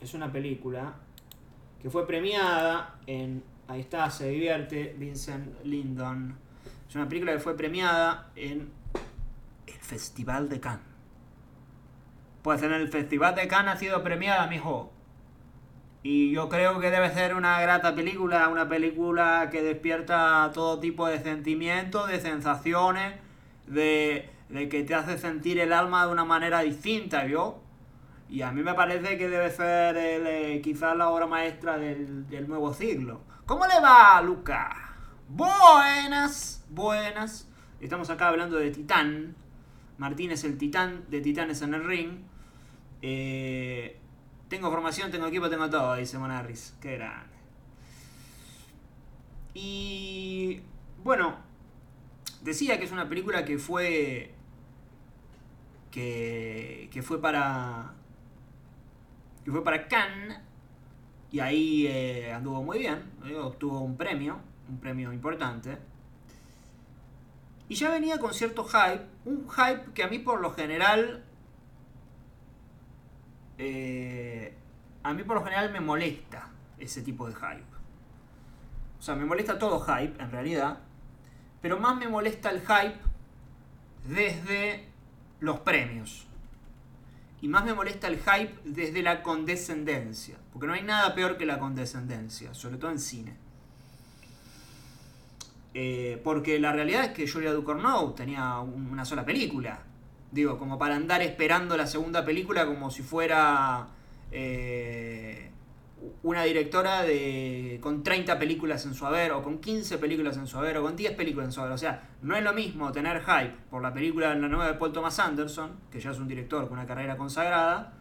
es una película que fue premiada en. Ahí está, se divierte Vincent Lindon. Es una película que fue premiada en el Festival de Cannes. Pues en el Festival de Cannes ha sido premiada, mijo. Y yo creo que debe ser una grata película, una película que despierta todo tipo de sentimientos, de sensaciones, de, de que te hace sentir el alma de una manera distinta, ¿vio? Y a mí me parece que debe ser el, eh, quizás la obra maestra del, del nuevo siglo. ¿Cómo le va, Luca? Buenas, buenas. Estamos acá hablando de Titán. Martín es el titán de Titanes en el Ring. Eh, tengo formación, tengo equipo, tengo todo, dice Monarris. Qué grande. Y bueno, decía que es una película que fue. que, que fue para. Que fue para Cannes. Y ahí eh, anduvo muy bien. eh, obtuvo un premio, un premio importante. Y ya venía con cierto hype. Un hype que a mí por lo general eh, a mí por lo general me molesta ese tipo de hype. O sea, me molesta todo hype, en realidad. Pero más me molesta el hype desde los premios. Y más me molesta el hype desde la condescendencia. Porque no hay nada peor que la condescendencia, sobre todo en cine. Eh, porque la realidad es que Julia Ducournau tenía un- una sola película. Digo, como para andar esperando la segunda película como si fuera eh, una directora de con 30 películas en su haber, o con 15 películas en su haber, o con 10 películas en su haber. O sea, no es lo mismo tener hype por la película La nueva de Paul Thomas Anderson, que ya es un director con una carrera consagrada,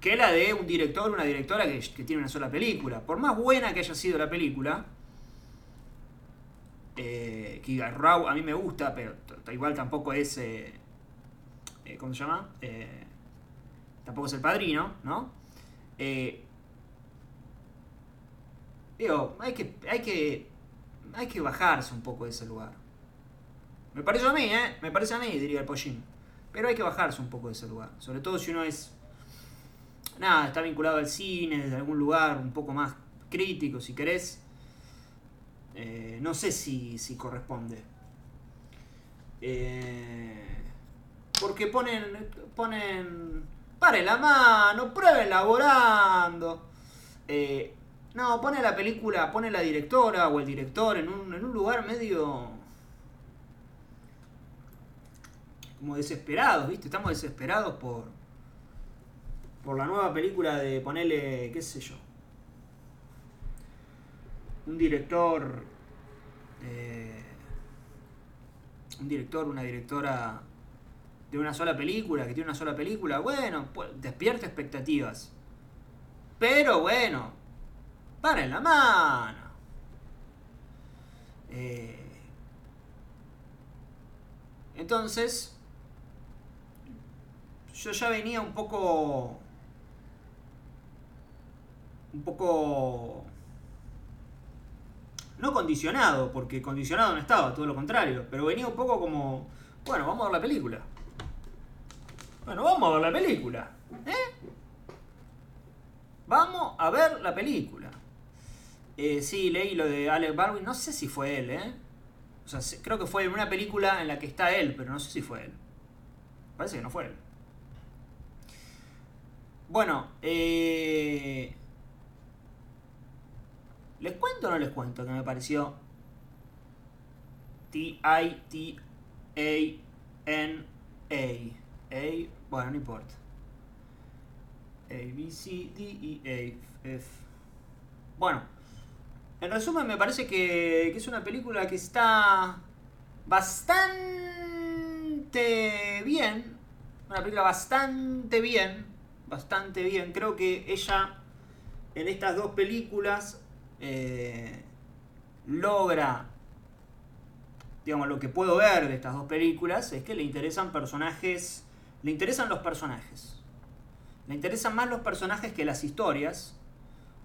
que la de un director o una directora que, que tiene una sola película. Por más buena que haya sido la película, eh, que a mí me gusta, pero igual tampoco es. eh, eh, ¿Cómo se llama? Eh, tampoco es el padrino, ¿no? Digo, hay que, hay que. Hay que bajarse un poco de ese lugar. Me parece a mí, ¿eh? Me parece a mí, diría el pollín. Pero hay que bajarse un poco de ese lugar. Sobre todo si uno es. Nada, está vinculado al cine, desde algún lugar un poco más crítico, si querés. Eh, no sé si, si corresponde. Eh, porque ponen. ponen. Pare la mano, pruebe elaborando. Eh, no, pone la película, pone la directora o el director en un, en un lugar medio. como desesperados, ¿viste? Estamos desesperados por. por la nueva película de ponerle. qué sé yo un director, eh, un director, una directora de una sola película, que tiene una sola película, bueno, pues, despierta expectativas. Pero bueno, para la mano. Eh, entonces, yo ya venía un poco, un poco no condicionado, porque condicionado no estaba, todo lo contrario, pero venía un poco como, bueno, vamos a ver la película. Bueno, vamos a ver la película. ¿Eh? Vamos a ver la película. Eh, sí, leí lo de Alec Baldwin, no sé si fue él, ¿eh? O sea, se- creo que fue en una película en la que está él, pero no sé si fue él. Parece que no fue él. Bueno, eh... ¿Les cuento o no les cuento que me pareció T-I-T-A-N-A? A, bueno, no importa. A, B, C, D, E, A, F. Bueno, en resumen me parece que, que es una película que está bastante bien. Una película bastante bien. Bastante bien. Creo que ella en estas dos películas eh, logra, digamos, lo que puedo ver de estas dos películas es que le interesan personajes, le interesan los personajes. Le interesan más los personajes que las historias.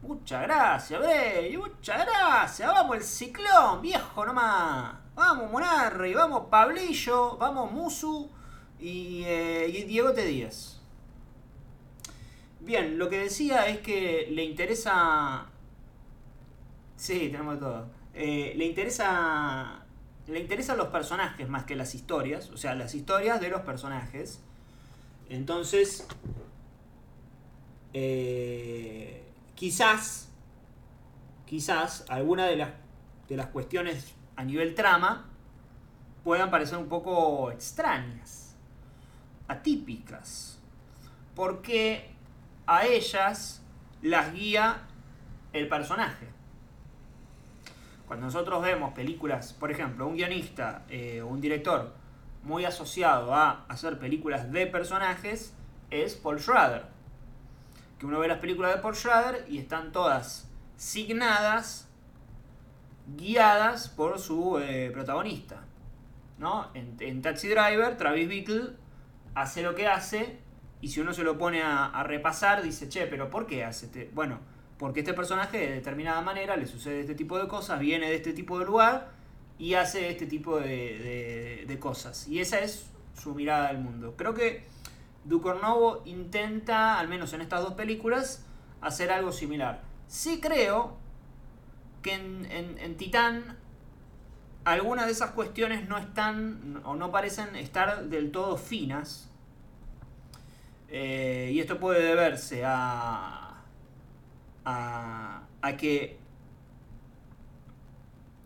Muchas gracias, Bey, muchas gracias. Vamos el ciclón, viejo nomás. Vamos Monarri, vamos Pablillo, vamos Musu y, eh, y Diego T. Díaz. Bien, lo que decía es que le interesa. Sí, tenemos todo. Eh, le interesa. Le interesan los personajes más que las historias. O sea, las historias de los personajes. Entonces. Eh, quizás. Quizás alguna de las, de las cuestiones a nivel trama puedan parecer un poco extrañas, atípicas, porque a ellas las guía el personaje. Cuando nosotros vemos películas, por ejemplo, un guionista eh, o un director muy asociado a hacer películas de personajes es Paul Schrader. Que uno ve las películas de Paul Schrader y están todas signadas, guiadas por su eh, protagonista. ¿no? En, Taxi Driver, Travis Bickle hace lo que hace y si uno se lo pone a, repasar, dice, che, pero ¿por qué hace este? Bueno, porque este personaje de determinada manera le sucede este tipo de cosas, viene de este tipo de lugar y hace este tipo de, de cosas. Y esa es su mirada del mundo. Creo que Ducornovo intenta, al menos en estas dos películas, hacer algo similar. Sí creo que en, Titán algunas de esas cuestiones no están o no parecen estar del todo finas. Eh, y esto puede deberse a, a, a, que,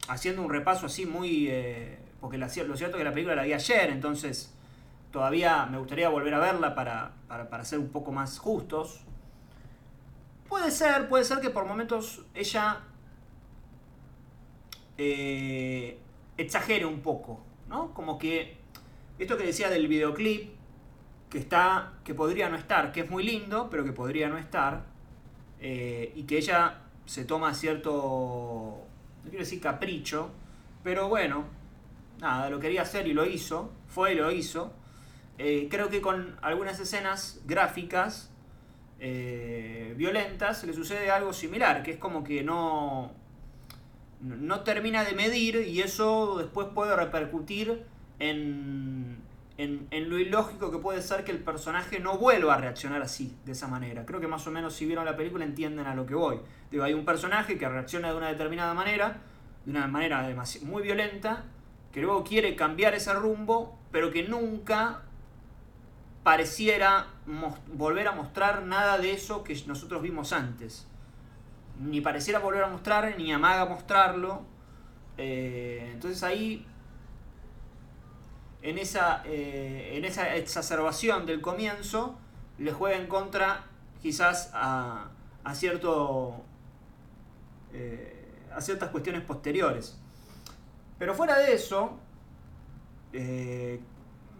haciendo un repaso así muy... Eh, porque lo cierto es que la película la vi ayer, entonces todavía me gustaría volver a verla para, para, para ser un poco más justos. Puede ser, puede ser que por momentos ella eh, exagere un poco, ¿no? Como que esto que decía del videoclip, que está, que podría no estar, que es muy lindo, pero que podría no estar, eh, y que ella se toma cierto, no quiero decir capricho, pero bueno, nada, lo quería hacer y lo hizo, fue y lo hizo. Eh, creo que con algunas escenas gráficas eh, violentas le sucede algo similar, que es como que no, no termina de medir y eso después puede repercutir en, en, lo ilógico que puede ser que el personaje no vuelva a reaccionar así, de esa manera. Creo que más o menos si vieron la película entienden a lo que voy. Digo, hay un personaje que reacciona de una determinada manera, de una manera muy violenta, que luego quiere cambiar ese rumbo, pero que nunca pareciera volver a mostrar nada de eso que nosotros vimos antes ni pareciera volver a mostrar, ni amaga mostrarlo. Eh, entonces ahí, en esa, eh, en esa exacerbación del comienzo, le juega en contra quizás a, a cierto, eh, a ciertas cuestiones posteriores. Pero fuera de eso,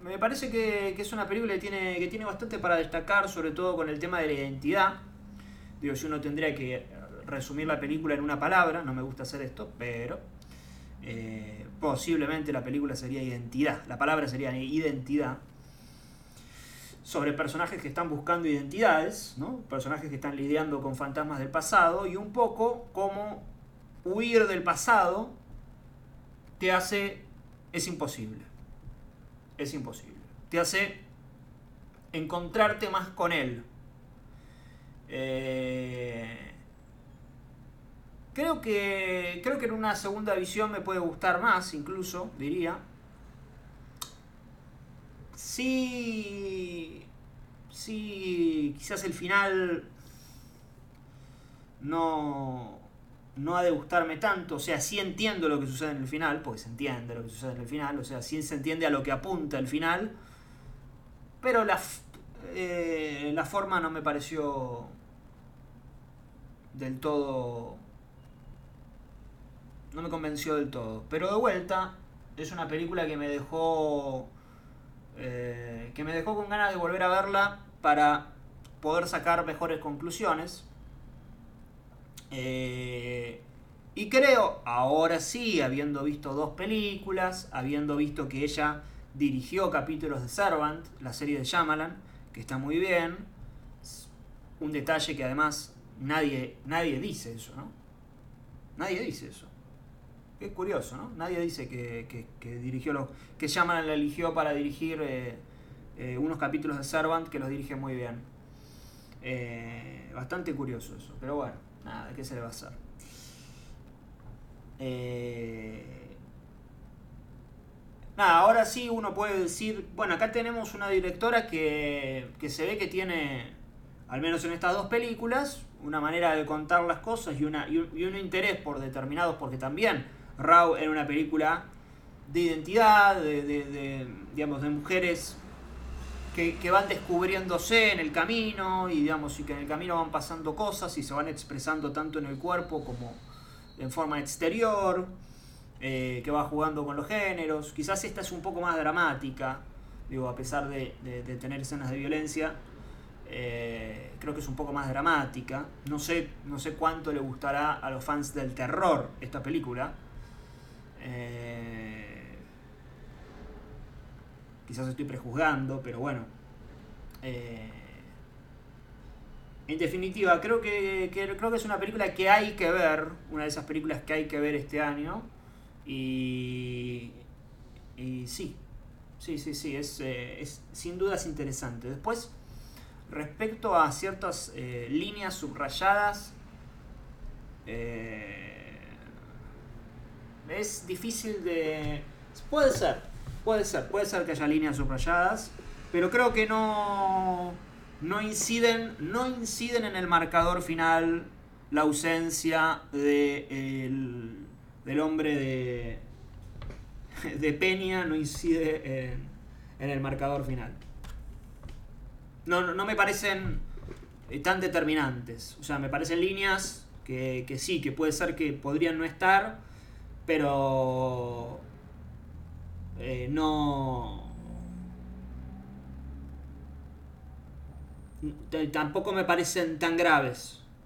me parece que, es una película que tiene, que tiene bastante para destacar, sobre todo con el tema de la identidad. Digo, si uno tendría que resumir la película en una palabra, no me gusta hacer esto, pero eh, posiblemente la película sería identidad, la palabra sería identidad, sobre personajes que están buscando identidades, ¿no? personajes que están lidiando con fantasmas del pasado y un poco como huir del pasado te hace, es imposible, es imposible, te hace encontrarte más con él. Eh, Creo que, creo que en una segunda visión me puede gustar más, incluso, diría. Sí, sí, quizás el final no, no ha de gustarme tanto. O sea, sí entiendo lo que sucede en el final, porque se entiende lo que sucede en el final. O sea, sí se entiende a lo que apunta el final. Pero la, eh, la forma no me pareció del todo no me convenció del todo. Pero de vuelta, es una película que me dejó. Eh, que me dejó con ganas de volver a verla para poder sacar mejores conclusiones. Eh, y creo, ahora sí, habiendo visto dos películas, habiendo visto que ella dirigió capítulos de Servant, la serie de Shyamalan, que está muy bien. Un detalle que además nadie, nadie dice eso, ¿no? Nadie dice eso. Es curioso, ¿no? Nadie dice que, dirigió los. que Shyamalan la eligió para dirigir eh, eh, unos capítulos de Servant que los dirige muy bien. Bastante curioso eso, pero bueno, nada, ¿qué se le va a hacer? Eh, nada, ahora sí uno puede decir, bueno, acá tenemos una directora que, que se ve que tiene, al menos en estas dos películas, una manera de contar las cosas y, una, y, un, interés por determinados, porque también Raw era una película de identidad, de, de, digamos, de mujeres que, van descubriéndose en el camino y, digamos, y que en el camino van pasando cosas y se van expresando tanto en el cuerpo como en forma exterior, eh, que va jugando con los géneros. Quizás esta es un poco más dramática, digo, a pesar de, de tener escenas de violencia eh, creo que es un poco más dramática. No sé, no sé cuánto le gustará a los fans del terror esta película. Eh, quizás estoy prejuzgando, pero bueno. Eh, en definitiva, creo que, creo que es una película que hay que ver, una de esas películas que hay que ver este año. Y, y sí, sí, sí, sí, es, es sin duda es interesante. Después, respecto a ciertas eh, líneas subrayadas, eh, es difícil de... Puede ser, puede ser, puede ser que haya líneas subrayadas, pero creo que no, no, inciden, no inciden en el marcador final la ausencia de del hombre de, de Peña, no incide en, en el marcador final no, no me parecen eh, tan determinantes. O sea, me parecen líneas que, sí, que puede ser que podrían no estar, pero eh, no... Tampoco me parecen tan graves.